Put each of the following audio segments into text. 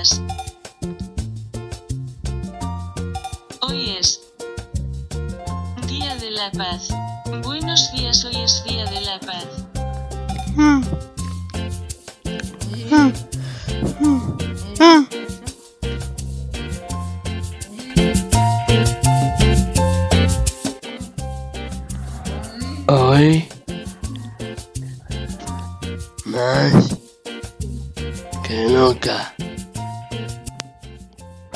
días. Hoy es Día de la Paz. Buenos días, hoy es Día de la Paz. Hoy más que nunca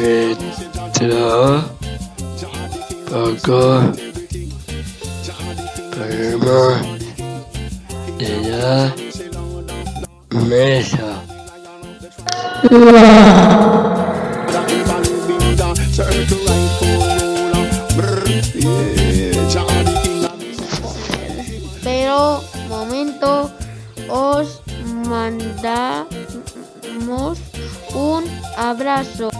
Retro poco primo de la mesa. pero momento os mandamos un abrazo.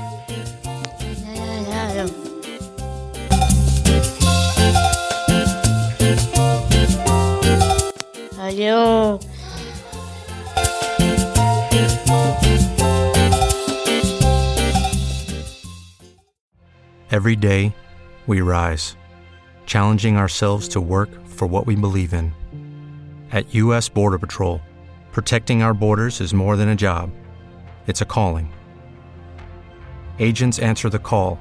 Every day, we rise, challenging ourselves to work for what we believe in. At U.S. Border Patrol, protecting our borders is more than a job, it's a calling. Agents answer the call,